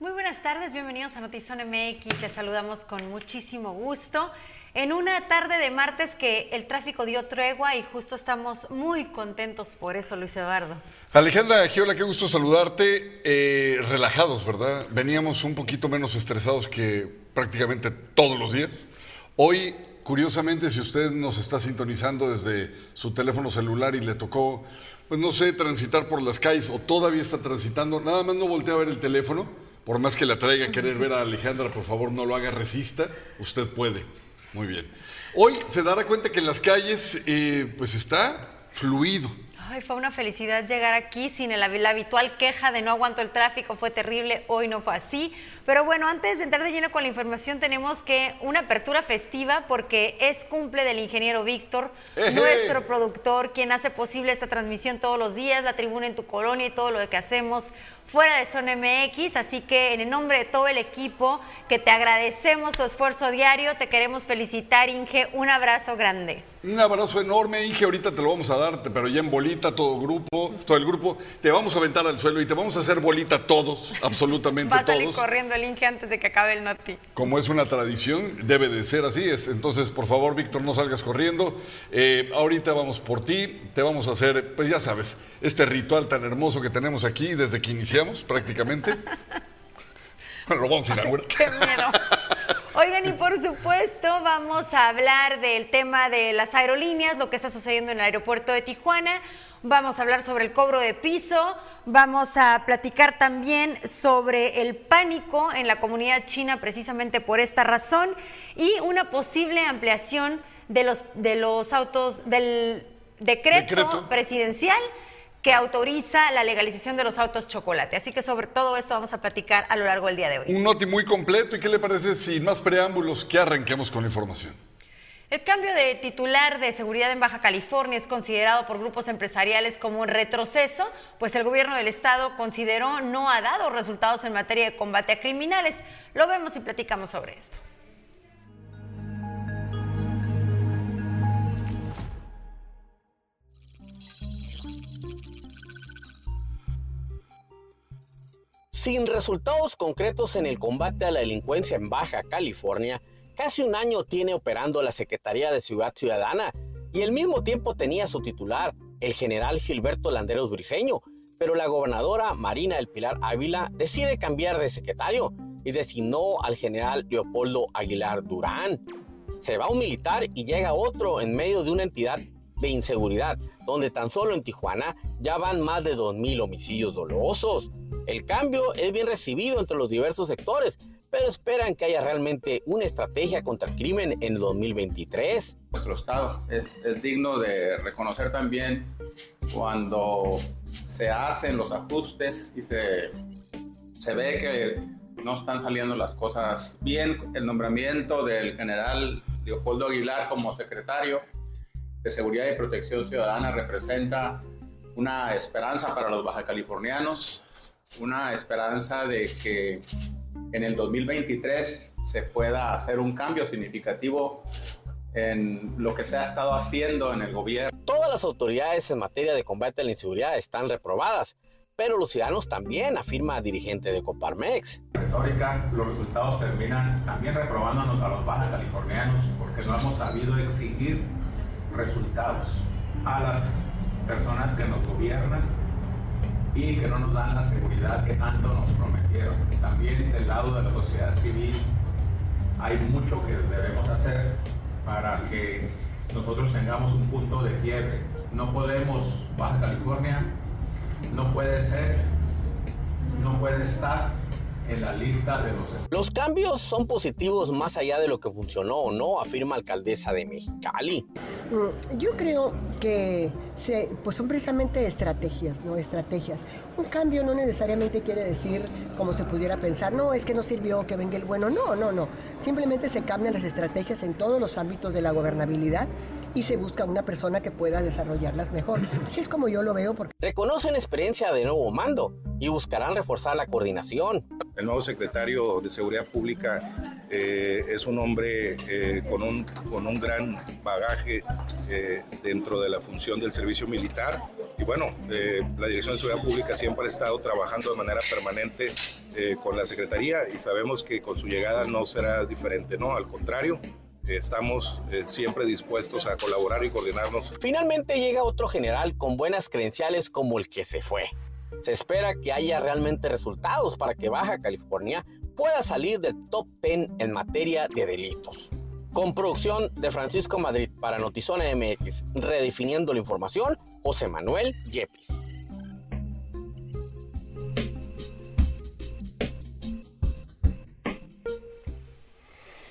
Muy buenas tardes, bienvenidos a Notizón MX. Les saludamos con muchísimo gusto. En una tarde de martes que el tráfico dio tregua y justo estamos muy contentos por eso, Luis Eduardo. Alejandra Giola, qué gusto saludarte. Eh, relajados, ¿verdad? Veníamos un poquito menos estresados que prácticamente todos los días. Hoy, curiosamente, si usted nos está sintonizando desde su teléfono celular y le tocó, pues no sé, transitar por las calles o todavía está transitando, nada más no voltea a ver el teléfono por más que la traiga a querer ver a Alejandra, por favor no lo haga, resista, usted puede. Muy bien. Hoy se dará cuenta que en las calles eh, pues está fluido. Ay, fue una felicidad llegar aquí sin el, la habitual queja de no aguanto el tráfico, fue terrible, hoy no fue así. Pero bueno, antes de entrar de lleno con la información, tenemos que una apertura festiva porque es cumple del ingeniero Víctor, nuestro productor, quien hace posible esta transmisión todos los días, la tribuna en tu colonia y todo lo que hacemos fuera de Zona MX. Así que en el nombre de todo el equipo, que te agradecemos tu esfuerzo diario, te queremos felicitar, Inge. Un abrazo grande. Un abrazo enorme, Inge. Ahorita te lo vamos a dar, pero ya en bolita, todo grupo, todo el grupo. Te vamos a aventar al suelo y te vamos a hacer bolita todos, absolutamente Va a salir corriendo el Inge antes de que acabe el noti. Como es una tradición, debe de ser así. Es, entonces, por favor, Víctor, no salgas corriendo. Eh, ahorita vamos por ti. Te vamos a hacer, pues ya sabes, este ritual tan hermoso que tenemos aquí desde que iniciamos prácticamente. Lo vamos a inaugurar. Qué miedo. Oigan, y por supuesto vamos a hablar del tema de las aerolíneas, lo que está sucediendo en el aeropuerto de Tijuana. Vamos a hablar sobre el cobro de piso. Vamos a platicar también sobre el pánico en la comunidad china precisamente por esta razón y una posible ampliación de los, de los autos del decreto. presidencial que autoriza la legalización de los autos chocolate. Así que sobre todo esto vamos a platicar a lo largo del día de hoy. Un noti muy completo. ¿Y qué le parece sin más preámbulos que arranquemos con la información? El cambio de titular de seguridad en Baja California es considerado por grupos empresariales como un retroceso, pues el gobierno del estado consideró no ha dado resultados en materia de combate a criminales. Lo vemos y platicamos sobre esto. Sin resultados concretos en el combate a la delincuencia en Baja California, casi un año tiene operando la Secretaría de Ciudad Ciudadana y al mismo tiempo tenía su titular, el general Gilberto Landeros Briceño, pero la gobernadora Marina del Pilar Ávila decide cambiar de secretario y designó al general Leopoldo Aguilar Durán. Se va un militar y llega otro en medio de una entidad de inseguridad, donde tan solo en Tijuana ya van más de 2.000 homicidios dolosos. El cambio es bien recibido entre los diversos sectores, pero esperan que haya realmente una estrategia contra el crimen en el 2023. Nuestro Estado es, digno de reconocer también cuando se hacen los ajustes y se, se ve que no están saliendo las cosas bien. El nombramiento del general Leopoldo Aguilar como secretario de Seguridad y Protección Ciudadana representa una esperanza para los baja californianos una esperanza de que en el 2023 se pueda hacer un cambio significativo en lo que se ha estado haciendo en el gobierno. Todas las autoridades en materia de combate a la inseguridad están reprobadas, pero los ciudadanos también, afirma dirigente de Coparmex. retórica, los resultados terminan también reprobándonos a los baja californianos porque no hemos sabido exigir resultados a las personas que nos gobiernan y que no nos dan la seguridad que tanto nos prometieron. También del lado de la sociedad civil hay mucho que debemos hacer para que nosotros tengamos un punto de quiebre. No podemos, Baja California, no puede ser, no puede estar en la lista de los... Los cambios son positivos más allá de lo que funcionó o no, afirma alcaldesa de Mexicali. Mm, yo creo que se, pues son precisamente estrategias, ¿no? Estrategias. Un cambio no necesariamente quiere decir, como se pudiera pensar, no, es que no sirvió que venga el bueno. No, no, no. Simplemente se cambian las estrategias en todos los ámbitos de la gobernabilidad y se busca una persona que pueda desarrollarlas mejor. Así es como yo lo veo. Porque... Reconocen experiencia de nuevo mando y buscarán reforzar la coordinación. El nuevo secretario de Seguridad Pública eh, es un hombre eh, con, un, con un gran bagaje eh, dentro de la función del servicio militar y bueno, eh, la Dirección de Seguridad Pública siempre ha estado trabajando de manera permanente eh, con la Secretaría y sabemos que con su llegada no será diferente, ¿no? Al contrario, estamos eh, siempre dispuestos a colaborar y coordinarnos. Finalmente llega otro general con buenas credenciales como el que se fue. Se espera que haya realmente resultados para que Baja California pueda salir del top 10 en materia de delitos. Con producción de Francisco Madrid para Notizona MX, redefiniendo la información, José Manuel Yepis.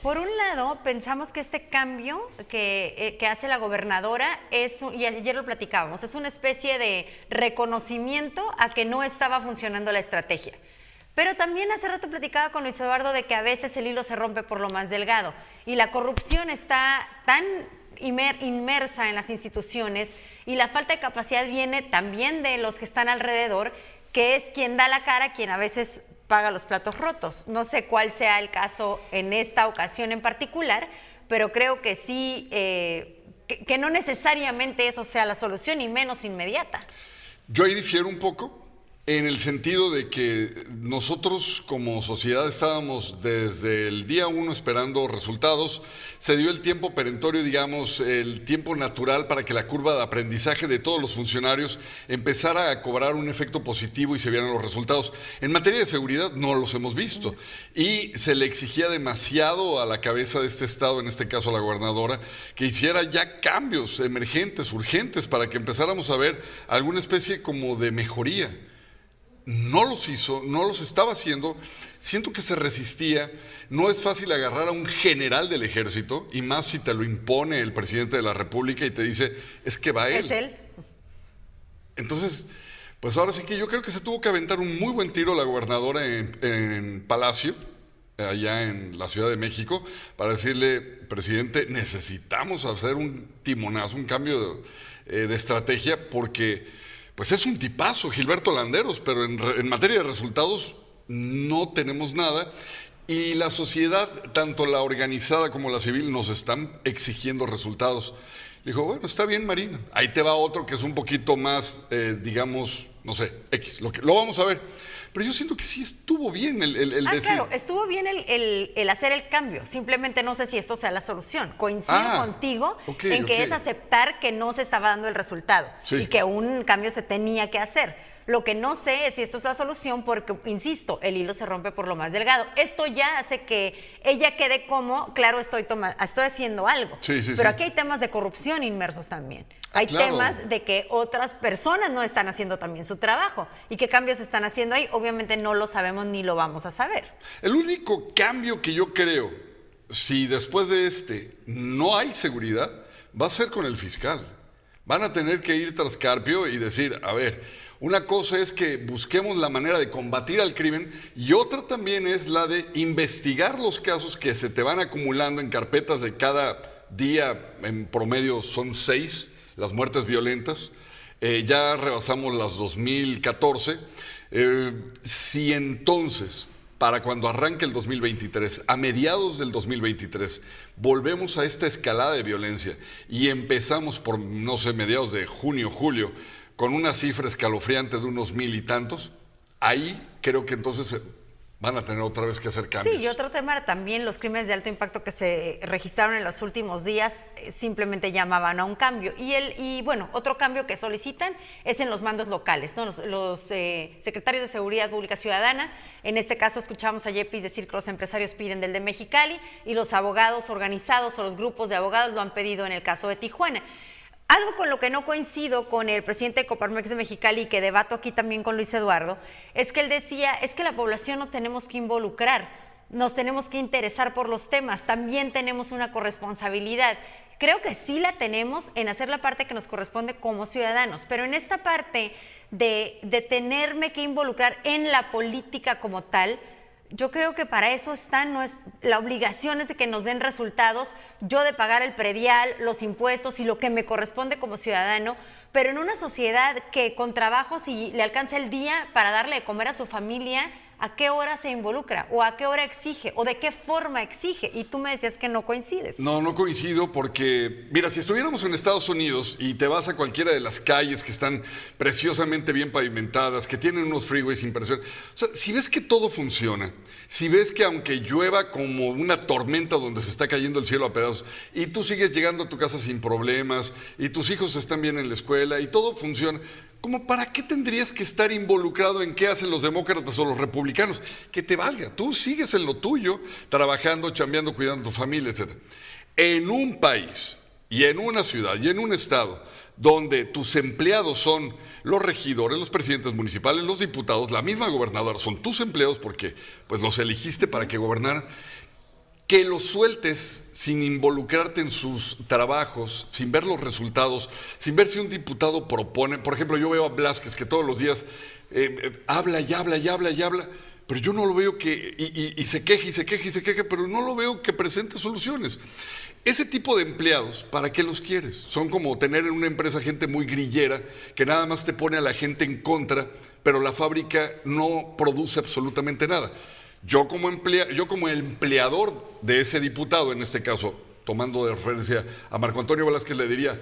Por un lado, pensamos que este cambio que, eh, hace la gobernadora es, y ayer lo platicábamos, es una especie de reconocimiento a que no estaba funcionando la estrategia. Pero también hace rato platicaba con Luis Eduardo de que a veces el hilo se rompe por lo más delgado y la corrupción está tan inmer- inmersa en las instituciones y la falta de capacidad viene también de los que están alrededor, que es quien da la cara, quien a veces paga los platos rotos. No sé cuál sea el caso en esta ocasión en particular, pero creo que sí, eh, que, que no necesariamente eso sea la solución y menos inmediata. Yo ahí difiero un poco en el sentido de que nosotros como sociedad estábamos desde el día uno esperando resultados. Se dio el tiempo perentorio, digamos, el tiempo natural para que la curva de aprendizaje de todos los funcionarios empezara a cobrar un efecto positivo y se vieran los resultados. En materia de seguridad no los hemos visto y se le exigía demasiado a la cabeza de este estado, en este caso a la gobernadora, que hiciera ya cambios emergentes, urgentes, para que empezáramos a ver alguna especie como de mejoría no los hizo, no los estaba haciendo, siento que se resistía, no es fácil agarrar a un general del ejército, y más si te lo impone el presidente de la República y te dice, es que va él. Es él. Entonces, pues ahora sí que yo creo que se tuvo que aventar un muy buen tiro la gobernadora en, en Palacio, allá en la Ciudad de México, para decirle, presidente, necesitamos hacer un timonazo, un cambio de, eh, de estrategia, porque pues es un tipazo, Gilberto Landeros, pero en, en materia de resultados no tenemos nada. Y la sociedad, tanto la organizada como la civil, nos están exigiendo resultados. Le dijo, bueno, está bien, Marina. Ahí te va otro que es un poquito más, eh, digamos, no sé, X. Lo, que, lo vamos a ver. Pero yo siento que sí estuvo bien el, el- el Ah, decir. claro, estuvo bien el, hacer el cambio. Simplemente no sé si esto sea la solución. Coincido Ah, contigo en que es aceptar que no se estaba dando el resultado Sí. y que un cambio se tenía que hacer. Lo que no sé es si esto es la solución porque, insisto, el hilo se rompe por lo más delgado. Esto ya hace que ella quede como, claro, estoy, toma- estoy haciendo algo. Sí, sí, Pero sí. aquí hay temas de corrupción inmersos también. Hay claro. temas de que otras personas no están haciendo también su trabajo. ¿Y qué cambios están haciendo ahí? Obviamente no lo sabemos ni lo vamos a saber. El único cambio que yo creo, si después de este no hay seguridad, va a ser con el fiscal. Van a tener que ir tras Carpio y decir, a ver, una cosa es que busquemos la manera de combatir al crimen y otra también es la de investigar los casos que se te van acumulando en carpetas de cada día, en promedio son seis, las muertes violentas. Eh, ya rebasamos las 2014. Eh, si entonces, para cuando arranque el 2023, a mediados del 2023, volvemos a esta escalada de violencia y empezamos por, no sé, mediados de junio, julio, con una cifra escalofriante de unos mil y tantos, ahí creo que entonces eh, van a tener otra vez que hacer cambios. Sí, y otro tema también, los crímenes de alto impacto que se registraron en los últimos días eh, simplemente llamaban a un cambio. Y, el, y bueno, otro cambio que solicitan es en los mandos locales, ¿no? los, los, eh, secretarios de Seguridad Pública Ciudadana. En este caso escuchamos a Yepis decir que los empresarios piden del de Mexicali y los abogados organizados o los grupos de abogados lo han pedido en el caso de Tijuana. Algo con lo que no coincido con el presidente de Coparmex de Mexicali y que debato aquí también con Luis Eduardo, es que él decía, es que la población no tenemos que involucrar, nos tenemos que interesar por los temas, también tenemos una corresponsabilidad. Creo que sí la tenemos en hacer la parte que nos corresponde como ciudadanos, pero en esta parte de, de tenerme que involucrar en la política como tal, yo creo que para eso está es, la obligación es de que nos den resultados, yo de pagar el predial, los impuestos y lo que me corresponde como ciudadano, pero en una sociedad que con trabajo, si le alcanza el día para darle de comer a su familia, a qué hora se involucra o a qué hora exige o de qué forma exige. Y tú me decías que no coincides. No, no coincido porque, mira, si estuviéramos en Estados Unidos y te vas a cualquiera de las calles que están preciosamente bien pavimentadas, que tienen unos freeways impresionantes, o sea, si ves que todo funciona, si ves que aunque llueva como una tormenta donde se está cayendo el cielo a pedazos y tú sigues llegando a tu casa sin problemas y tus hijos están bien en la escuela y todo funciona, ¿Cómo para qué tendrías que estar involucrado en qué hacen los demócratas o los republicanos? Que te valga, tú sigues en lo tuyo, trabajando, chambeando, cuidando a tu familia, etc. En un país y en una ciudad y en un estado donde tus empleados son los regidores, los presidentes municipales, los diputados, la misma gobernadora, son tus empleados porque pues los elegiste para que gobernaran que los sueltes sin involucrarte en sus trabajos, sin ver los resultados, sin ver si un diputado propone. Por ejemplo, yo veo a Blasquez que todos los días eh, eh, habla y habla y habla y habla, pero yo no lo veo que, y, se queje y se queje y se queje, pero no lo veo que presente soluciones. Ese tipo de empleados, ¿para qué los quieres? Son como tener en una empresa gente muy grillera que nada más te pone a la gente en contra, pero la fábrica no produce absolutamente nada. Yo como, yo como empleador de ese diputado, en este caso, tomando de referencia a Marco Antonio Velázquez, le diría,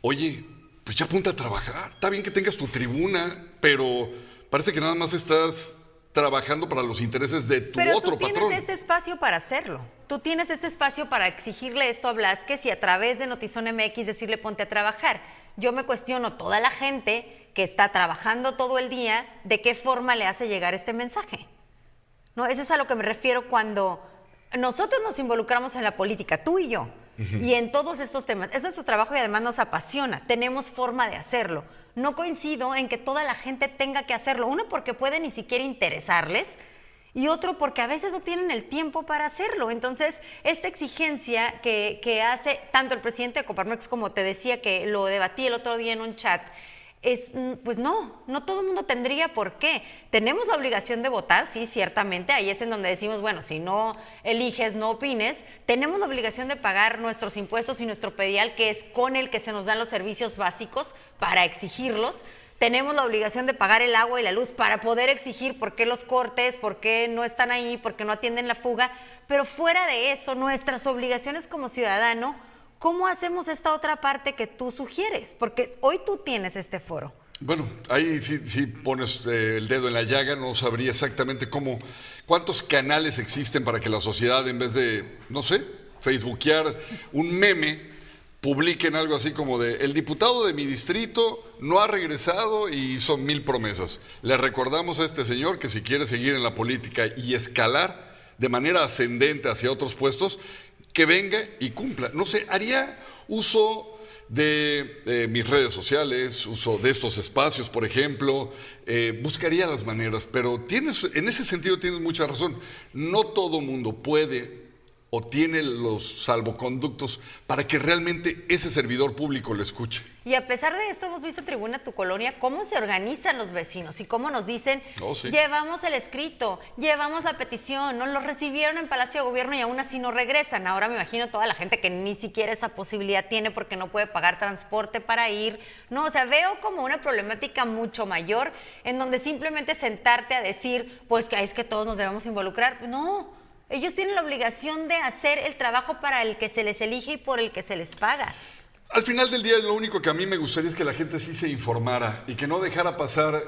oye, pues ya apunta a trabajar, está bien que tengas tu tribuna, pero parece que nada más estás trabajando para los intereses de tu Pero otro tú tienes este espacio para hacerlo. Tú tienes este espacio para exigirle esto a Blasquez y a través de Notizón MX decirle ponte a trabajar. Yo me cuestiono toda la gente que está trabajando todo el día, de qué forma le hace llegar este mensaje. No, eso es a lo que me refiero cuando nosotros nos involucramos en la política, tú y yo, y en todos estos temas. Es nuestro trabajo y además nos apasiona. Tenemos forma de hacerlo. No coincido en que toda la gente tenga que hacerlo. Uno, porque puede ni siquiera interesarles. Y otro, porque a veces no tienen el tiempo para hacerlo. Entonces, esta exigencia que, que hace tanto el presidente de Coparmex como te decía que lo debatí el otro día en un chat, es, mm, pues no, no todo el mundo tendría por qué. Tenemos la obligación de votar, sí, ciertamente, ahí es en donde decimos, bueno, si no eliges, no opines, tenemos la obligación de pagar nuestros impuestos y nuestro pedial, que es con el que se nos dan los servicios básicos para exigirlos. Tenemos la obligación de pagar el agua y la luz para poder exigir por qué los cortes, por qué no están ahí, por qué no atienden la fuga. Pero fuera de eso, nuestras obligaciones como ciudadano ¿Cómo hacemos esta otra parte que tú sugieres? Porque hoy tú tienes este foro. Bueno, ahí sí, pones eh, el dedo en la llaga, no sabría exactamente cómo, cuántos canales existen para que la sociedad, en vez de, no sé, facebookear un meme, publiquen algo así como de, el diputado de mi distrito no ha regresado y son mil promesas. Le recordamos a este señor que si quiere seguir en la política y escalar de manera ascendente hacia otros puestos, que venga y cumpla. No sé, haría uso de mis redes sociales, uso de estos espacios, por ejemplo, eh, buscaría las maneras, pero tienes, en ese sentido tienes mucha razón. No todo mundo puede o tiene los salvoconductos para que realmente ese servidor público lo escuche. Y a pesar de esto, hemos visto Tribuna Tu Colonia cómo se organizan los vecinos y cómo nos dicen, oh, llevamos el escrito, llevamos la petición, nos lo recibieron en Palacio de Gobierno y aún así no regresan. Ahora me imagino toda la gente que ni siquiera esa posibilidad tiene porque no puede pagar transporte para ir. No, o sea, veo como una problemática mucho mayor en donde simplemente sentarte a decir, pues que es que todos nos debemos involucrar. No, ellos tienen la obligación de hacer el trabajo para el que se les elige y por el que se les paga. Al final del día, lo único que a mí me gustaría es que la gente sí se informara y que no dejara pasar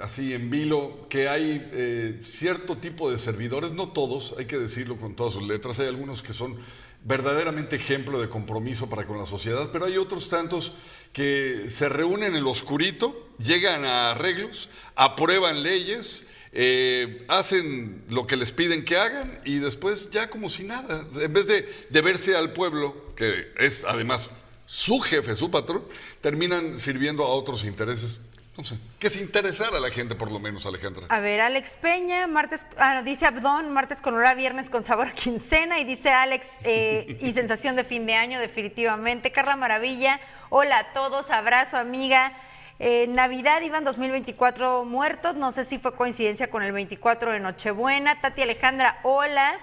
así en vilo que hay eh, cierto tipo de servidores, no todos, hay que decirlo con todas sus letras, hay algunos que son verdaderamente ejemplo de compromiso para con la sociedad, pero hay otros tantos que se reúnen en el oscurito, llegan a arreglos, aprueban leyes, eh, hacen lo que les piden que hagan y después ya como si nada. En vez de deberse al pueblo, que es además su jefe, su patrón, terminan sirviendo a otros intereses. No sé, que se interesara a la gente por lo menos, Alejandra. A ver, Alex Peña, martes, ah, dice Abdón, martes con hora, viernes con sabor a quincena, y dice Alex, eh, y sensación de fin de año, definitivamente. Carla Maravilla, hola a todos, abrazo, amiga. Eh, Navidad iban 2024 muertos, no sé si fue coincidencia con el 24 de Nochebuena. Tati Alejandra, hola.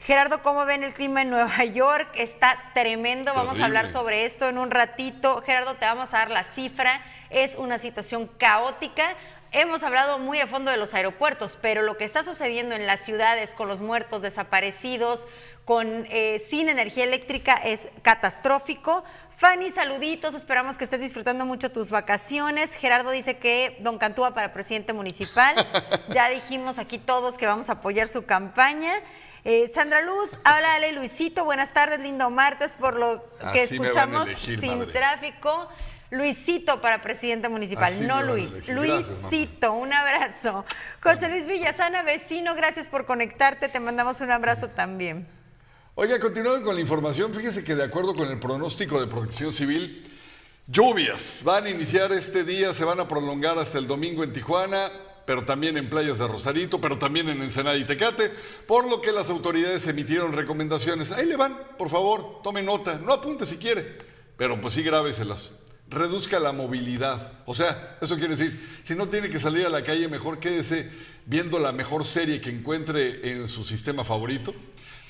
Gerardo, ¿cómo ven el clima en Nueva York? Está tremendo, vamos a hablar sobre esto en un ratito. Gerardo, te vamos a dar la cifra, es una situación caótica. Hemos hablado muy a fondo de los aeropuertos, pero lo que está sucediendo en las ciudades con los muertos desaparecidos, con eh, sin energía eléctrica es catastrófico. Fanny, saluditos, esperamos que estés disfrutando mucho tus vacaciones. Gerardo dice que Don Cantúa para presidente municipal. ya dijimos aquí todos que vamos a apoyar su campaña. Eh, Sandra Luz, háblale Luisito, buenas tardes, lindo martes, por lo que escuchamos sin tráfico. Luisito para presidente municipal, no Luis. Luisito, un abrazo. José Luis Villasana, vecino, gracias por conectarte, te mandamos un abrazo también. Oiga, continuando con la información, fíjese que de acuerdo con el pronóstico de protección civil, lluvias van a iniciar este día, se van a prolongar hasta el domingo en Tijuana, pero también en playas de Rosarito, pero también en Ensenada y Tecate, por lo que las autoridades emitieron recomendaciones. Ahí le van, por favor, tome nota, no apunte si quiere, pero pues sí grábeselas. Reduzca la movilidad. O sea, eso quiere decir, si no tiene que salir a la calle, mejor quédese viendo la mejor serie que encuentre en su sistema favorito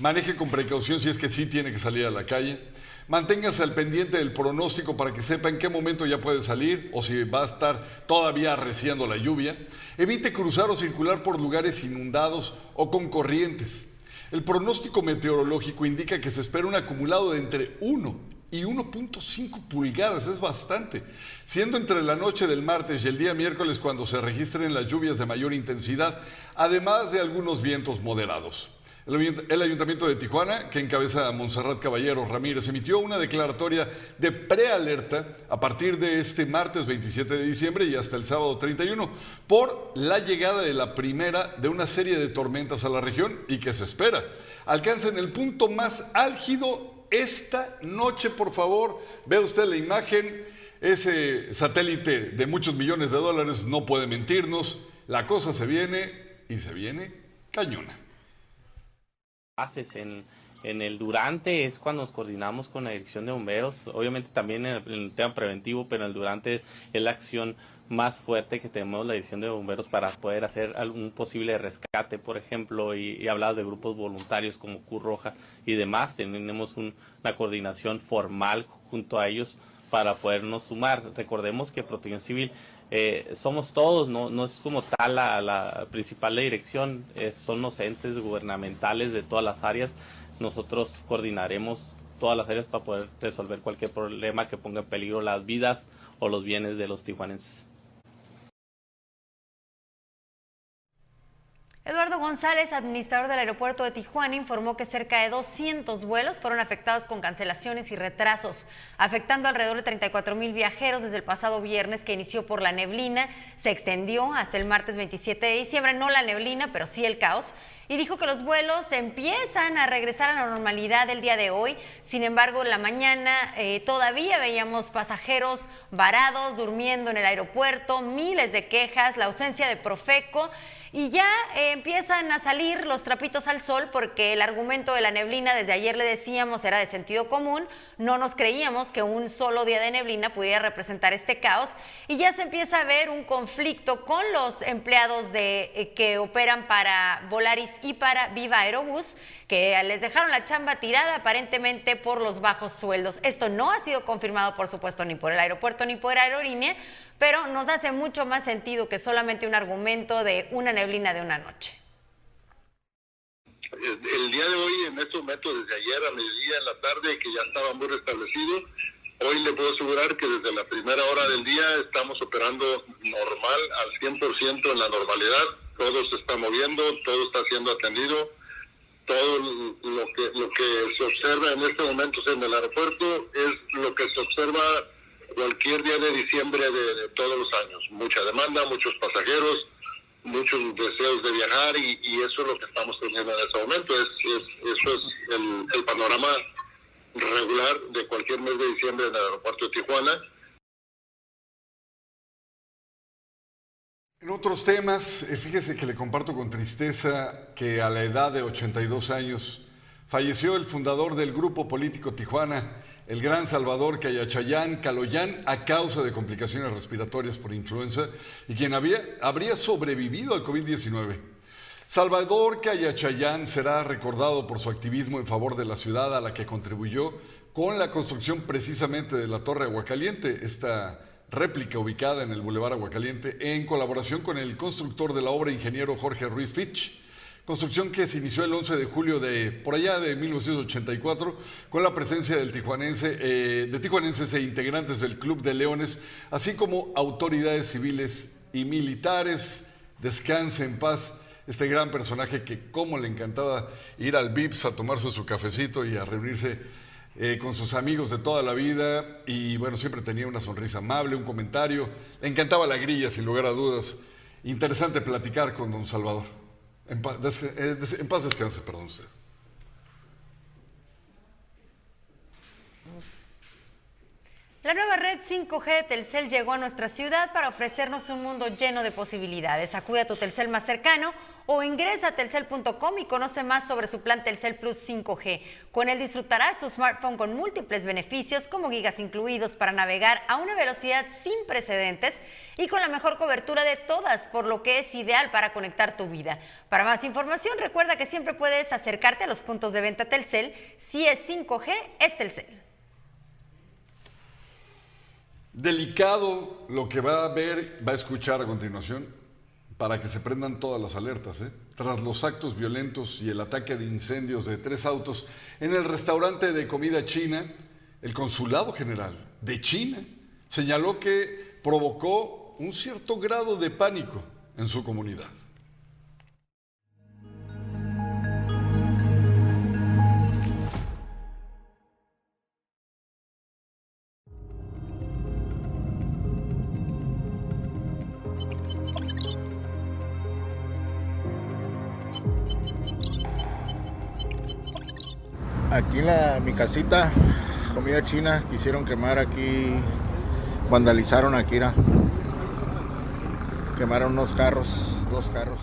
Maneje con precaución si es que sí tiene que salir a la calle. Manténgase al pendiente del pronóstico para que sepa en qué momento ya puede salir o si va a estar todavía arreciando la lluvia. Evite cruzar o circular por lugares inundados o con corrientes. El pronóstico meteorológico indica que se espera un acumulado de entre 1 y 1.5 pulgadas, es bastante, siendo entre la noche del martes y el día miércoles cuando se registren las lluvias de mayor intensidad, además de algunos vientos moderados. El Ayuntamiento de Tijuana, que encabeza a Caballero Ramírez, emitió una declaratoria de prealerta a partir de este martes 27 de diciembre y hasta el sábado 31 por la llegada de la primera de una serie de tormentas a la región y que se espera alcancen el punto más álgido esta noche, por favor. Vea usted la imagen, ese satélite de muchos millones de dólares no puede mentirnos, la cosa se viene y se viene cañona. Haces en, en el durante es cuando nos coordinamos con la dirección de bomberos, obviamente también en el, tema preventivo, pero en el durante es la acción más fuerte que tenemos la dirección de bomberos para poder hacer algún posible rescate, por ejemplo, y, y hablar de grupos voluntarios como Cruz Roja y demás. Tenemos una coordinación formal junto a ellos para podernos sumar. Recordemos que Protección Civil eh, somos todos, no, no es como tal la, la principal dirección, eh, son los entes gubernamentales de todas las áreas. Nosotros coordinaremos todas las áreas para poder resolver cualquier problema que ponga en peligro las vidas o los bienes de los tijuanenses. Eduardo González, administrador del aeropuerto de Tijuana, informó que cerca de 200 vuelos fueron afectados con cancelaciones y retrasos, afectando alrededor de 34 mil viajeros desde el pasado viernes que inició por la neblina, se extendió hasta el martes 27 de diciembre, no la neblina, pero sí el caos, y dijo que los vuelos empiezan a regresar a la normalidad el día de hoy. Sin embargo, la mañana eh, todavía veíamos pasajeros varados, durmiendo en el aeropuerto, miles de quejas, la ausencia de Profeco. Y ya eh, empiezan a salir los trapitos al sol porque el argumento de la neblina, desde ayer le decíamos, era de sentido común. No nos creíamos que un solo día de neblina pudiera representar este caos. Y ya se empieza a ver un conflicto con los empleados de, eh, que operan para Volaris y para Viva Aerobús, que les dejaron la chamba tirada aparentemente por los bajos sueldos. Esto no ha sido confirmado, por supuesto, ni por el aeropuerto ni por Aerolínea, pero nos hace mucho más sentido que solamente un argumento de una neblina de una noche. El día de hoy, en este momento, desde ayer a mediodía en la tarde, que ya estaba muy restablecido, hoy le puedo asegurar que desde la primera hora del día estamos operando normal, al 100% en la normalidad. Todo se está moviendo, todo está siendo atendido. Todo lo que, lo que se observa en este momento en el aeropuerto es lo que se observa cualquier día de diciembre de, todos los años. Mucha demanda, muchos pasajeros, muchos deseos de viajar y, eso es lo que estamos teniendo en este momento. Es, eso es el, el, panorama regular de cualquier mes de diciembre en el aeropuerto de Tijuana. En otros temas, eh, fíjese que le comparto con tristeza que a la edad de 82 años falleció el fundador del grupo político Tijuana, el gran Salvador Cayachayán Caloyán a causa de complicaciones respiratorias por influenza y quien habría sobrevivido al COVID-19. Salvador Cayachayán será recordado por su activismo en favor de la ciudad a la que contribuyó con la construcción precisamente de la Torre Aguacaliente, esta réplica ubicada en el Boulevard Aguacaliente, en colaboración con el constructor de la obra, ingeniero Jorge Ruiz Fitch. Construcción que se inició el 11 de julio de por allá de 1984 con la presencia del tijuanense, eh, de tijuanenses e integrantes del Club de Leones, así como autoridades civiles y militares. Descanse en paz este gran personaje que como le encantaba ir al VIPS a tomarse su cafecito y a reunirse eh, con sus amigos de toda la vida y bueno, siempre tenía una sonrisa amable, un comentario, le encantaba la grilla sin lugar a dudas. Interesante platicar con don Salvador. En paz, eh, en paz descanse, perdón usted. La nueva red 5G de Telcel llegó a nuestra ciudad para ofrecernos un mundo lleno de posibilidades. Acude a tu Telcel más cercano o ingresa a telcel.com y conoce más sobre su plan Telcel Plus 5G. Con él disfrutarás tu smartphone con múltiples beneficios como gigas incluidos para navegar a una velocidad sin precedentes y con la mejor cobertura de todas, por lo que es ideal para conectar tu vida. Para más información, recuerda que siempre puedes acercarte a los puntos de venta Telcel. Si es 5G, es Telcel. Delicado lo que va a ver, va a escuchar a continuación, para que se prendan todas las alertas. ¿eh? Tras los actos violentos y el ataque de incendios de tres autos en el restaurante de comida china, el Consulado General de China señaló que provocó un cierto grado de pánico en su comunidad. Mi casita, comida china, quisieron quemar aquí, vandalizaron aquí. Quemaron unos carros, dos carros.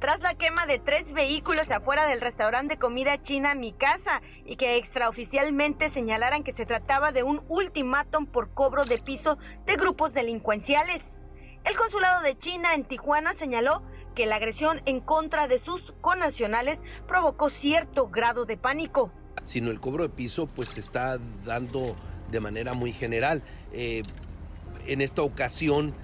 Tras la quema de tres vehículos afuera del restaurante de comida china Mi Casa y que extraoficialmente señalaran que se trataba de un ultimátum por cobro de piso de grupos delincuenciales. El consulado de China en Tijuana señaló que la agresión en contra de sus connacionales provocó cierto grado de pánico. Sino el cobro de piso pues se está dando de manera muy general. Eh, en esta ocasión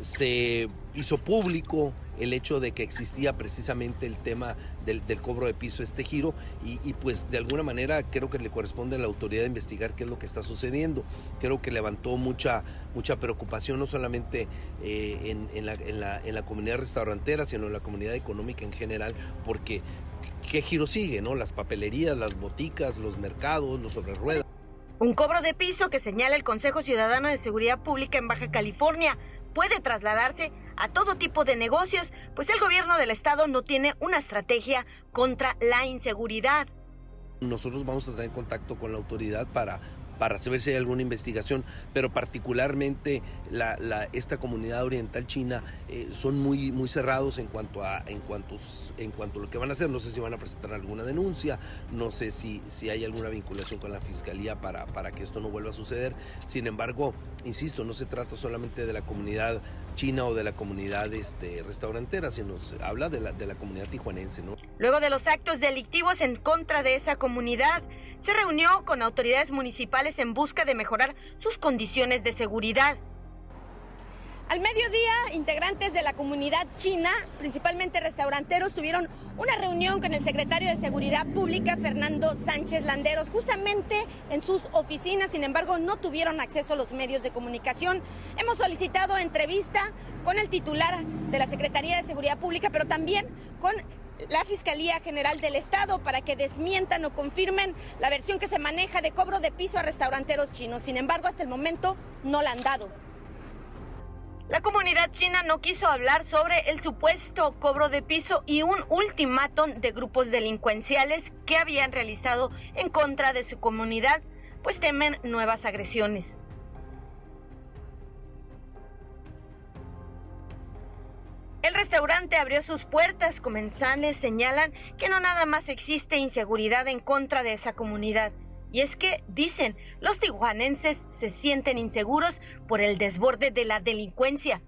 se hizo público el hecho de que existía precisamente el tema del, cobro de piso este giro y, pues de alguna manera creo que le corresponde a la autoridad investigar qué es lo que está sucediendo. Creo que levantó mucha, mucha preocupación no solamente eh, en, la, en, la, comunidad restaurantera, sino en la comunidad económica en general, porque ¿qué giro sigue? no Las papelerías, las boticas, los mercados, los sobre ruedas. Un cobro de piso que señala el Consejo Ciudadano de Seguridad Pública en Baja California puede trasladarse a todo tipo de negocios, pues el gobierno del estado no tiene una estrategia contra la inseguridad. Nosotros vamos a tener contacto con la autoridad para para saber si hay alguna investigación, pero particularmente esta comunidad oriental china eh, son muy, muy cerrados en cuanto, a, en, en cuanto lo que van a hacer. No sé si van a presentar alguna denuncia, no sé si, si hay alguna vinculación con la fiscalía para, para que esto no vuelva a suceder. Sin embargo, insisto, no se trata solamente de la comunidad china o de la comunidad este, restaurantera, sino se habla de la, de la comunidad tijuanense. ¿no? Luego de los actos delictivos en contra de esa comunidad, se reunió con autoridades municipales en busca de mejorar sus condiciones de seguridad. Al mediodía, integrantes de la comunidad china, principalmente restauranteros, tuvieron una reunión con el secretario de Seguridad Pública, Fernando Sánchez Landeros, justamente en sus oficinas. Sin embargo, no tuvieron acceso a los medios de comunicación. Hemos solicitado entrevista con el titular de la Secretaría de Seguridad Pública, pero también con la Fiscalía General del Estado para que desmientan o confirmen la versión que se maneja de cobro de piso a restauranteros chinos. Sin embargo, hasta el momento no la han dado. La comunidad china no quiso hablar sobre el supuesto cobro de piso y un ultimátum de grupos delincuenciales que habían realizado en contra de su comunidad, pues temen nuevas agresiones. El restaurante abrió sus puertas. Comensales señalan que no nada más existe inseguridad en contra de esa comunidad, y es que, dicen, los tijuanenses se sienten inseguros por el desborde de la delincuencia.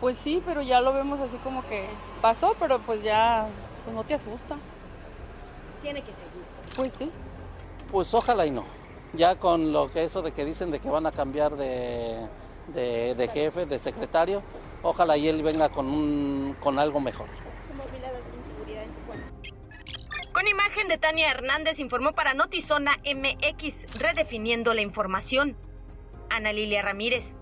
Pues sí, pero ya lo vemos así como que pasó, pero pues ya pues no te asusta. Tiene que seguir. Pues sí. Pues ojalá y no. ya con lo que eso de que dicen de que van a cambiar de, de, de jefe, de secretario, ojalá y él venga con, un, con algo mejor. Con imagen de Tania Hernández informó para Notizona MX, redefiniendo la información. Ana Lilia Ramírez.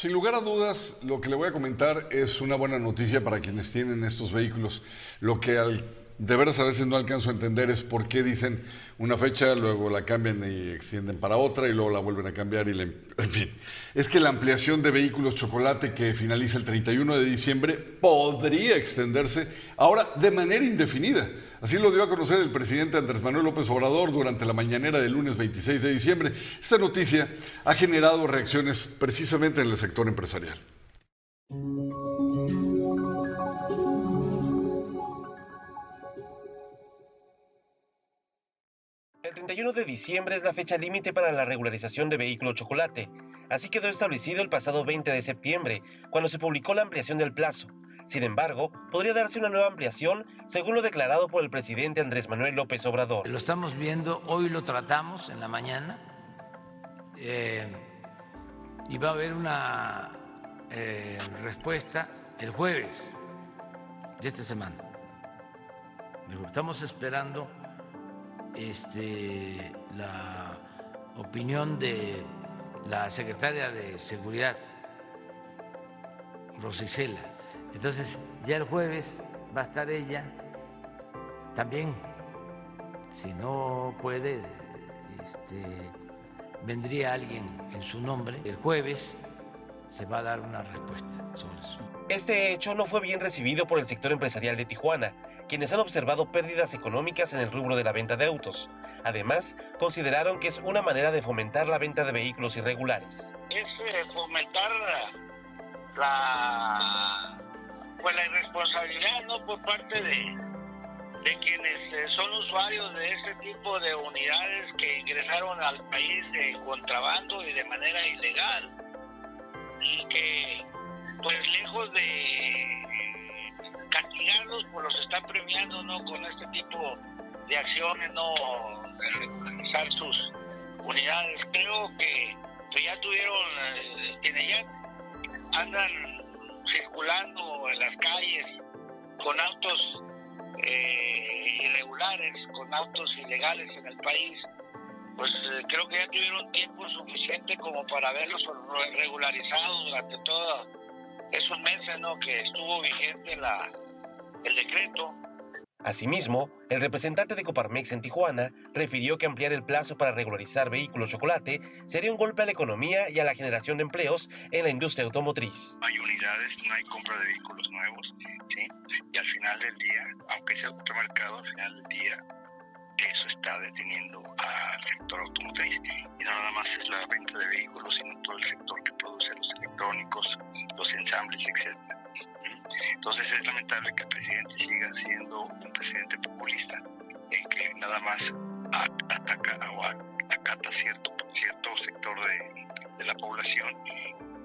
Sin lugar a dudas, lo que le voy a comentar es una buena noticia para quienes tienen estos vehículos. Lo que al, de veras a veces no alcanzo a entender es por qué dicen una fecha, luego la cambian y extienden para otra y luego la vuelven a cambiar y en fin. Es que la ampliación de vehículos chocolate que finaliza el 31 de diciembre podría extenderse ahora de manera indefinida. Así lo dio a conocer el presidente Andrés Manuel López Obrador durante la mañanera del lunes 26 de diciembre. Esta noticia ha generado reacciones precisamente en el sector empresarial. 31 de diciembre es la fecha límite para la regularización de vehículo chocolate. Así quedó establecido el pasado 20 de septiembre, cuando se publicó la ampliación del plazo. Sin embargo, podría darse una nueva ampliación, según lo declarado por el presidente Andrés Manuel López Obrador. Lo estamos viendo, hoy lo tratamos en la mañana eh, y va a haber una eh, respuesta el jueves de esta semana. Estamos esperando este, la opinión de la secretaria de Seguridad, Rosicela. Entonces, ya el jueves va a estar ella también. Si no puede, este, vendría alguien en su nombre. El jueves se va a dar una respuesta sobre eso. Este hecho no fue bien recibido por el sector empresarial de Tijuana, quienes han observado pérdidas económicas en el rubro de la venta de autos. Además, consideraron que es una manera de fomentar la venta de vehículos irregulares. Es eh, fomentar la, pues, la irresponsabilidad ¿no? por parte de, quienes eh, son usuarios de este tipo de unidades que ingresaron al país de contrabando y de manera ilegal y que pues lejos de castigarlos pues los están premiando no con este tipo de acciones no regularizar sus unidades. Creo que, ya tuvieron eh, quienes ya andan circulando en las calles con autos eh, irregulares con autos ilegales en el país pues eh, creo que ya tuvieron tiempo suficiente como para verlos regularizados durante todos esos meses ¿no? que estuvo vigente la, el decreto. Asimismo, el representante de Coparmex en Tijuana refirió que ampliar el plazo para regularizar vehículos chocolate sería un golpe a la economía y a la generación de empleos en la industria automotriz. Hay unidades, no hay compra de vehículos nuevos, ¿sí? y al final del día, aunque sea otro mercado, al final del día eso está deteniendo al sector automotriz y no nada más es la venta de vehículos, sino todo el sector que produce los electrónicos, los ensambles, etc. Entonces es lamentable que el presidente siga siendo un presidente populista en que nada más ataca o acata cierto, cierto sector de la población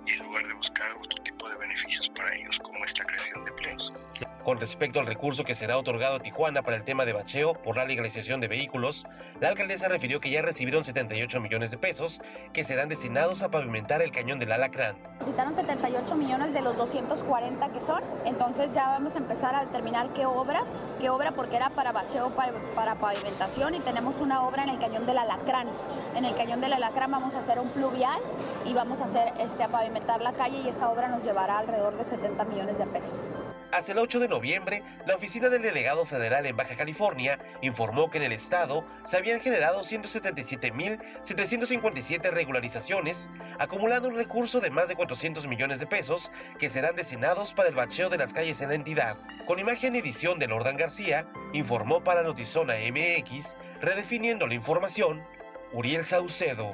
y en lugar de buscar otro tipo de beneficios para ellos, como esta creación de empleos. Con respecto al recurso que será otorgado a Tijuana para el tema de bacheo por la legalización de vehículos, la alcaldesa refirió que ya recibieron 78 millones de pesos que serán destinados a pavimentar el cañón del Alacrán. Necesitaron 78 millones de los 240 que son, entonces ya vamos a empezar a determinar qué obra, qué obra porque era para bacheo, para, para pavimentación y tenemos una obra en el cañón del Alacrán En el Cañón de la Lacra vamos a hacer un pluvial y vamos a hacer este a pavimentar la calle y esa obra nos llevará alrededor de 70 millones de pesos. Hasta el 8 de noviembre, la oficina del delegado federal en Baja California informó que en el estado se habían generado 177.757 regularizaciones, acumulando un recurso de más de 400 millones de pesos que serán destinados para el bacheo de las calles en la entidad. Con imagen y edición de Lordan García, informó para Notizona MX, redefiniendo la información, Uriel Saucedo.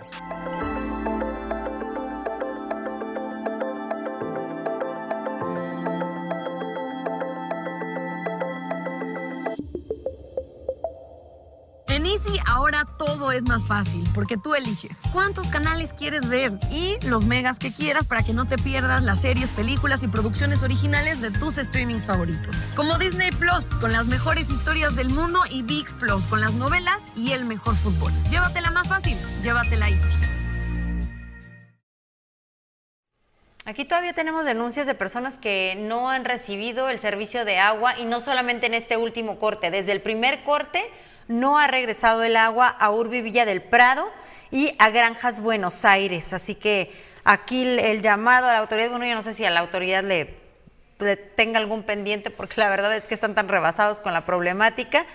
Todo es más fácil porque tú eliges cuántos canales quieres ver y los megas que quieras para que no te pierdas las series, películas y producciones originales de tus streamings favoritos. Como Disney Plus con las mejores historias del mundo y VIX Plus con las novelas y el mejor fútbol. Llévatela más fácil, llévatela Easy. Aquí todavía tenemos denuncias de personas que no han recibido el servicio de agua y no solamente en este último corte, desde el primer corte no ha regresado el agua a Urbi Villa del Prado y a Granjas Buenos Aires. Así que aquí el, llamado a la autoridad, bueno, yo no sé si a la autoridad le, le tenga algún pendiente, porque la verdad es que están tan rebasados con la problemática.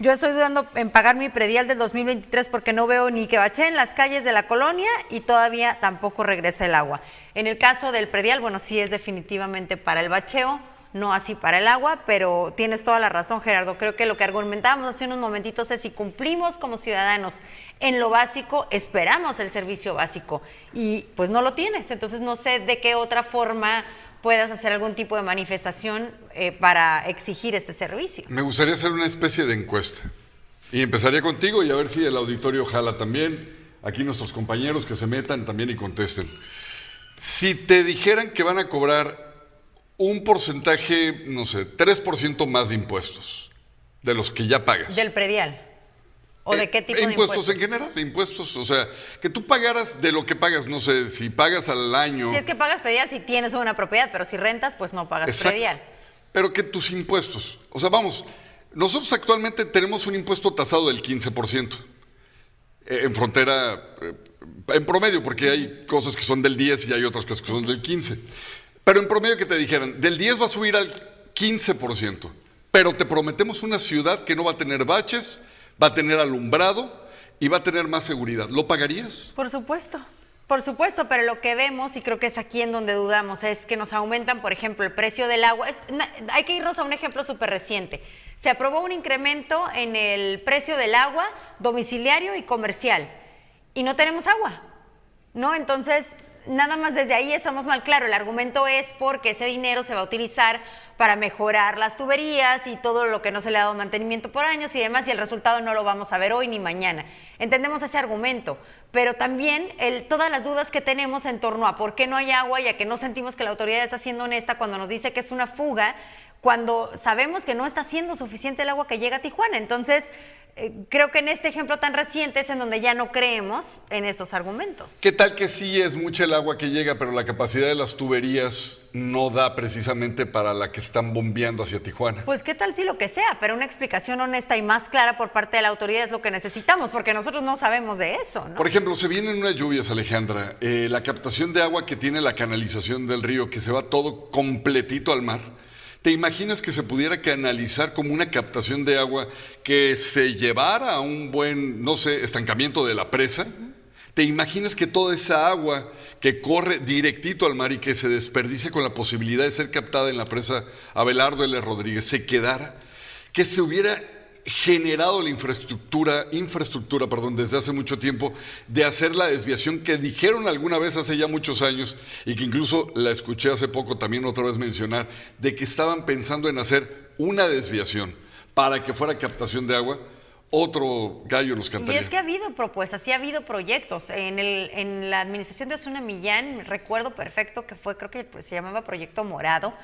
Yo estoy dudando en pagar mi predial del 2023 porque no veo ni que bache en las calles de la colonia y todavía tampoco regresa el agua. En el caso del predial, bueno, sí es definitivamente para el bacheo, no así para el agua, pero tienes toda la razón, Gerardo. Creo que lo que argumentábamos hace unos momentitos es si cumplimos como ciudadanos en lo básico, esperamos el servicio básico y pues no lo tienes. Entonces no sé de qué otra forma puedas hacer algún tipo de manifestación eh, para exigir este servicio. Me gustaría hacer una especie de encuesta. Y empezaría contigo y a ver si el auditorio jala también. Aquí nuestros compañeros que se metan también y contesten. Si te dijeran que van a cobrar un porcentaje, no sé, 3% más de impuestos de los que ya pagas. Del predial. ¿O de qué tipo de impuestos? impuestos? en general, de impuestos. O sea, que tú pagaras de lo que pagas, no sé, si pagas al año. Si es que pagas predial si tienes una propiedad, pero si rentas, pues no pagas Exacto. predial. Pero que tus impuestos. O sea, vamos, nosotros actualmente tenemos un impuesto tasado del 15%. eh, En frontera, eh, en promedio, porque hay cosas que son del 10 y hay otras cosas que son del 15. Pero en promedio que te dijeran, del 10 va a subir al 15%. Pero te prometemos una ciudad que no va a tener baches, va a tener alumbrado y va a tener más seguridad. ¿Lo pagarías? Por supuesto. Por supuesto, pero lo que vemos, y creo que es aquí en donde dudamos, es que nos aumentan, por ejemplo, el precio del agua. Hay que irnos a un ejemplo súper reciente. Se aprobó un incremento en el precio del agua domiciliario y comercial, y no tenemos agua, ¿no? Entonces, nada más desde ahí estamos mal claro. El argumento es porque ese dinero se va a utilizar para mejorar las tuberías y todo lo que no se le ha dado mantenimiento por años y demás, y el resultado no lo vamos a ver hoy ni mañana. Entendemos ese argumento, pero también el- todas las dudas que tenemos en torno a por qué no hay agua y a que no sentimos que la autoridad está siendo honesta cuando nos dice que es una fuga, cuando sabemos que no está siendo suficiente el agua que llega a Tijuana. Entonces, eh, creo que en este ejemplo tan reciente es en donde ya no creemos en estos argumentos. ¿Qué tal que sí es mucha el agua que llega, pero la capacidad de las tuberías no da precisamente para la que están bombeando hacia Tijuana? Pues qué tal si lo que sea, pero una explicación honesta y más clara por parte de la autoridad es lo que necesitamos, porque nosotros no sabemos de eso, ¿no? Por ejemplo, se vienen unas lluvias, Alejandra. eh, la captación de agua que tiene la canalización del río, que se va todo completito al mar. ¿Te imaginas que se pudiera canalizar como una captación de agua que se llevara a un buen, no sé, estancamiento de la presa? ¿Te imaginas que toda esa agua que corre directito al mar y que se desperdicia con la posibilidad de ser captada en la presa Abelardo L. Rodríguez se quedara? Que se hubiera generado la infraestructura, infraestructura, perdón, desde hace mucho tiempo, de hacer la desviación que dijeron alguna vez hace ya muchos años y que incluso la escuché hace poco también otra vez mencionar, de que estaban pensando en hacer una desviación para que fuera captación de agua, otro gallo nos Y cantaría. es que ha habido propuestas, sí ha habido proyectos. En, el, en la administración de Osuna Millán, recuerdo perfecto que fue, creo que pues, se llamaba Proyecto Morado,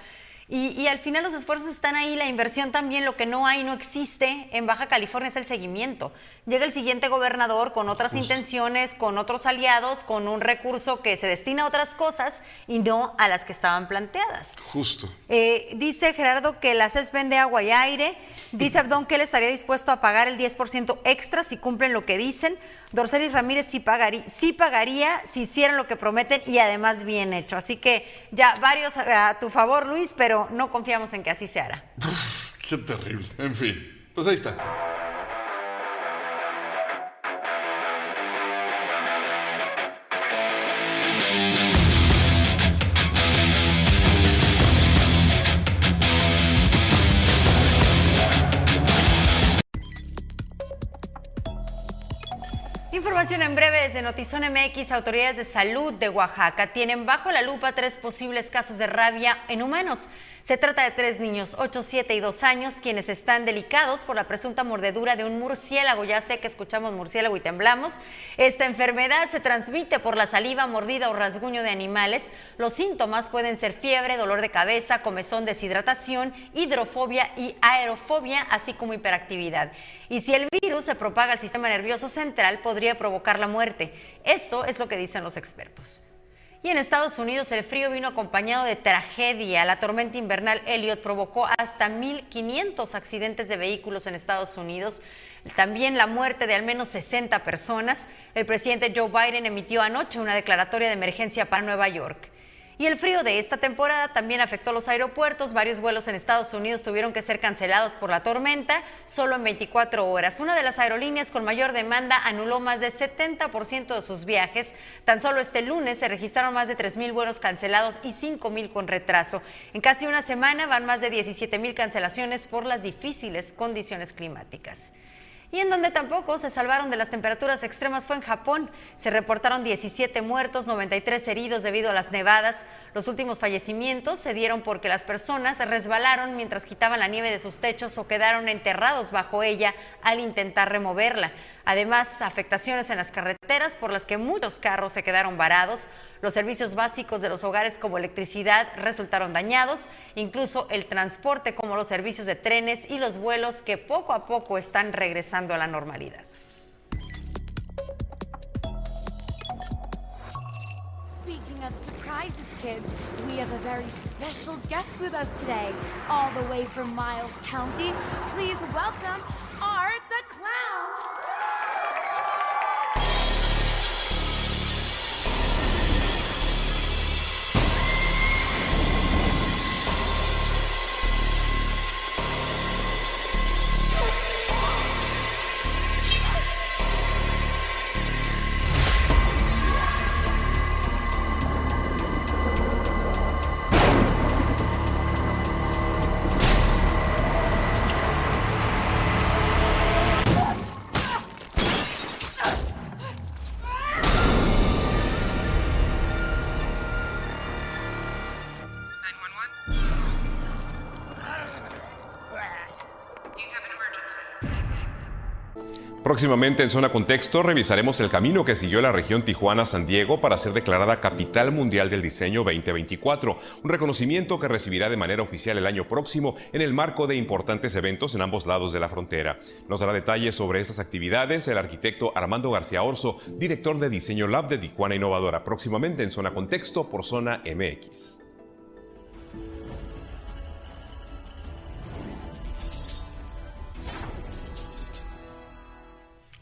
Y, y, al final los esfuerzos están ahí, la inversión también, lo que no hay, no existe en Baja California es el seguimiento. Llega el siguiente gobernador con otras Justo. intenciones, con otros aliados, con un recurso que se destina a otras cosas y no a las que estaban planteadas. Justo. Eh, dice Gerardo que la CES vende agua y aire. Dice Abdón que él estaría dispuesto a pagar el 10% extra si cumplen lo que dicen. Dorcelis Ramírez sí pagaría, sí pagaría si hicieran lo que prometen y además bien hecho. Así que ya varios a tu favor, Luis, pero no confiamos en que así se hará. Qué terrible. En fin, pues ahí está. En breve desde Notizón MX. Autoridades de salud de Oaxaca tienen bajo la lupa tres posibles casos de rabia en humanos. Se trata de tres niños, 8, 7 y 2 años, quienes están delicados por la presunta mordedura de un murciélago. Ya sé que escuchamos murciélago y temblamos. Esta enfermedad se transmite por la saliva, mordida o rasguño de animales. Los síntomas pueden ser fiebre, dolor de cabeza, comezón, deshidratación, hidrofobia y aerofobia, así como hiperactividad. Y si el virus se propaga al sistema nervioso central, podría provocar la muerte. Esto es lo que dicen los expertos. Y en Estados Unidos el frío vino acompañado de tragedia. La tormenta invernal Elliot provocó hasta 1.500 accidentes de vehículos en Estados Unidos. También la muerte de al menos 60 personas. El presidente Joe Biden emitió anoche una declaratoria de emergencia para Nueva York. Y el frío de esta temporada también afectó los aeropuertos. Varios vuelos en Estados Unidos tuvieron que ser cancelados por la tormenta solo en 24 horas. Una de las aerolíneas con mayor demanda anuló más del 70% de sus viajes. Tan solo este lunes se registraron más de 3.000 vuelos cancelados y 5.000 con retraso. En casi una semana van más de 17.000 cancelaciones por las difíciles condiciones climáticas. Y en donde tampoco se salvaron de las temperaturas extremas fue en Japón. Se reportaron 17 muertos, 93 heridos debido a las nevadas. Los últimos fallecimientos se dieron porque las personas resbalaron mientras quitaban la nieve de sus techos o quedaron enterrados bajo ella al intentar removerla. Además, afectaciones en las carreteras por las que muchos carros se quedaron varados. Los servicios básicos de los hogares como electricidad resultaron dañados, incluso el transporte como los servicios de trenes y los vuelos que poco a poco están regresando a la normalidad. Speaking of surprises, kids, we have a very special guest with us today, all the way from Miles County. Please welcome Art the Clown. Próximamente en Zona Contexto revisaremos el camino que siguió la región Tijuana-San Diego para ser declarada Capital Mundial del Diseño 2024, un reconocimiento que recibirá de manera oficial el año próximo en el marco de importantes eventos en ambos lados de la frontera. Nos dará detalles sobre estas actividades el arquitecto Armando García Orso, director de Diseño Lab de Tijuana Innovadora, próximamente en Zona Contexto por Zona MX.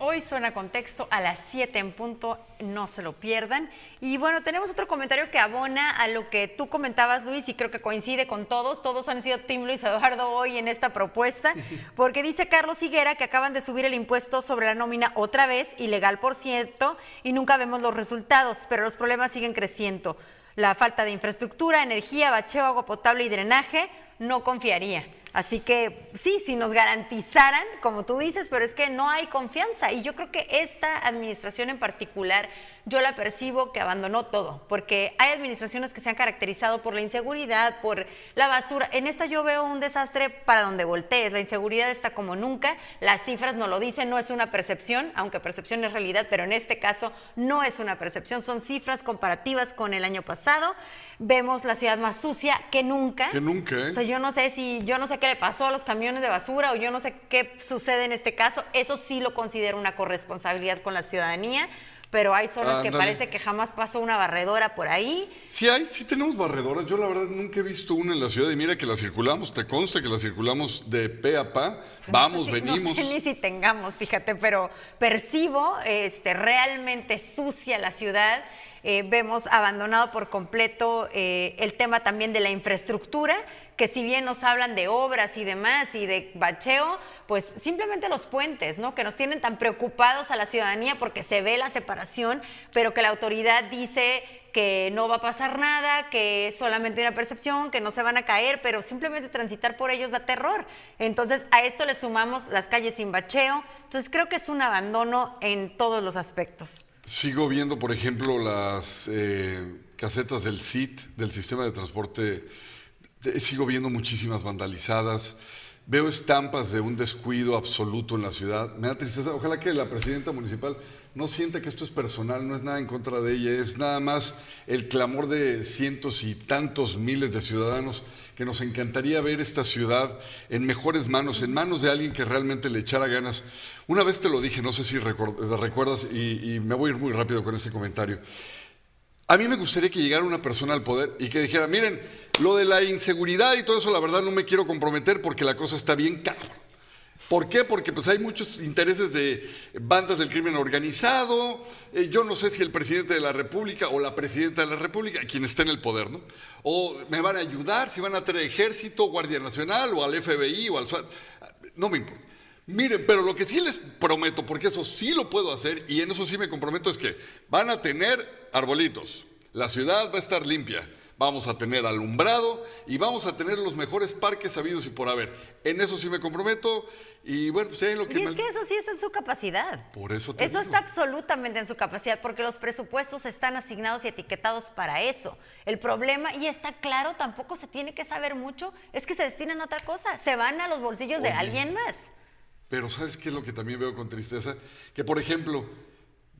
Hoy suena contexto a las 7 en punto, no se lo pierdan. Y bueno, tenemos otro comentario que abona a lo que tú comentabas, Luis, y creo que coincide con todos. Todos han sido Tim Luis Eduardo hoy en esta propuesta, porque dice Carlos Higuera que acaban de subir el impuesto sobre la nómina otra vez, ilegal por cierto, y nunca vemos los resultados, pero los problemas siguen creciendo. La falta de infraestructura, energía, bacheo, agua potable y drenaje, no confiaría. Así que sí, si nos garantizaran, como tú dices, pero es que no hay confianza. Y yo creo que esta administración en particular, yo la percibo que abandonó todo, porque hay administraciones que se han caracterizado por la inseguridad, por la basura. En esta yo veo un desastre para donde voltees. La inseguridad está como nunca. Las cifras no lo dicen, no es una percepción, aunque percepción es realidad, pero en este caso no es una percepción, son cifras comparativas con el año pasado. Vemos la ciudad más sucia que nunca. Que nunca, ¿eh? O sea, yo no sé si, yo no sé qué le pasó a los camiones de basura o yo no sé qué sucede en este caso. Eso sí lo considero una corresponsabilidad con la ciudadanía, pero hay zonas que parece que jamás pasó una barredora por ahí. Sí hay, sí tenemos barredoras. Yo la verdad nunca he visto una en la ciudad y mira que la circulamos, te consta que la circulamos de pe a pa. Vamos, No sé si- venimos. No sé ni si tengamos, fíjate, pero percibo este, realmente sucia la ciudad. Eh, vemos abandonado por completo eh, el tema también de la infraestructura, que si bien nos hablan de obras y demás y de bacheo, pues simplemente los puentes, ¿no? Que nos tienen tan preocupados a la ciudadanía porque se ve la separación, pero que la autoridad dice que no va a pasar nada, que es solamente una percepción, que no se van a caer, pero simplemente transitar por ellos da terror. Entonces, a esto le sumamos las calles sin bacheo. Entonces, creo que es un abandono en todos los aspectos. Sigo viendo, por ejemplo, las eh, casetas del CIT, del sistema de transporte. Sigo viendo muchísimas vandalizadas. Veo estampas de un descuido absoluto en la ciudad. Me da tristeza. Ojalá que la presidenta municipal no sienta que esto es personal, no es nada en contra de ella, es nada más el clamor de cientos y tantos miles de ciudadanos que nos encantaría ver esta ciudad en mejores manos, en manos de alguien que realmente le echara ganas. Una vez te lo dije, no sé si recuerdas, y, y me voy a ir muy rápido con ese comentario. A mí me gustaría que llegara una persona al poder y que dijera, miren, lo de la inseguridad y todo eso, la verdad no me quiero comprometer porque la cosa está bien cabrón. ¿Por qué? Porque pues hay muchos intereses de bandas del crimen organizado. eh, yo no sé si el presidente de la República o la presidenta de la República, quien esté en el poder, ¿no? O me van a ayudar, si van a tener ejército, Guardia Nacional o al FBI o al SWAT. No me importa. Miren, pero lo que sí les prometo, porque eso sí lo puedo hacer y en eso sí me comprometo, es que van a tener arbolitos. La ciudad va a estar limpia. Vamos a tener alumbrado y vamos a tener los mejores parques habidos y por haber. En eso sí me comprometo y bueno, pues ahí lo que Y me... es que eso sí está en su capacidad. Por eso te Eso digo. está absolutamente en su capacidad, porque los presupuestos están asignados y etiquetados para eso. El problema, y está claro, tampoco se tiene que saber mucho, es que se destinan a otra cosa, se van a los bolsillos de alguien más. Pero ¿sabes qué es lo que también veo con tristeza? Que, por ejemplo,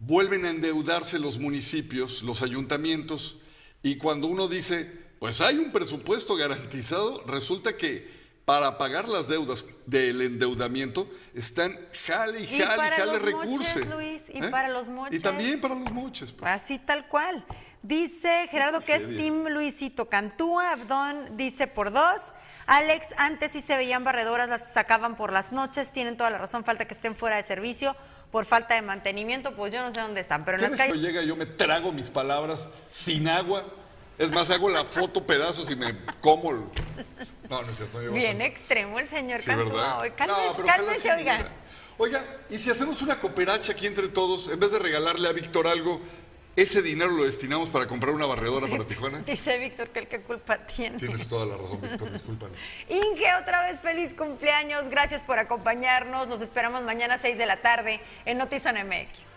vuelven a endeudarse los municipios, los ayuntamientos, y cuando uno dice, pues hay un presupuesto garantizado, resulta que para pagar las deudas del endeudamiento están jale y jale y para jale los recursos. moches, Luis, y para los moches. Y también para los moches. pues. Así tal cual. Dice Gerardo que es. Team Luisito Cantúa, Abdón dice por dos. Alex, antes sí se veían barredoras, las sacaban por las noches, tienen toda la razón, falta que estén fuera de servicio por falta de mantenimiento, pues yo no sé dónde están, pero en las ¿Quieres que calles... llega yo me trago mis palabras sin agua? Es más, hago la foto pedazos y me como. el- No, no es cierto. no Bien tanto. extremo el señor Sí, ¿verdad? Cálmese, No, cálmese, oiga. Oiga, y si hacemos una cooperacha aquí entre todos, en vez de regalarle a Víctor algo, ese dinero lo destinamos para comprar una barredora para Tijuana. Dice Víctor que el que culpa tiene. Tienes toda la razón, Víctor, discúlpanos. Inge, otra vez feliz cumpleaños. Gracias por acompañarnos. Nos esperamos mañana a 6 de la tarde en Notizón MX.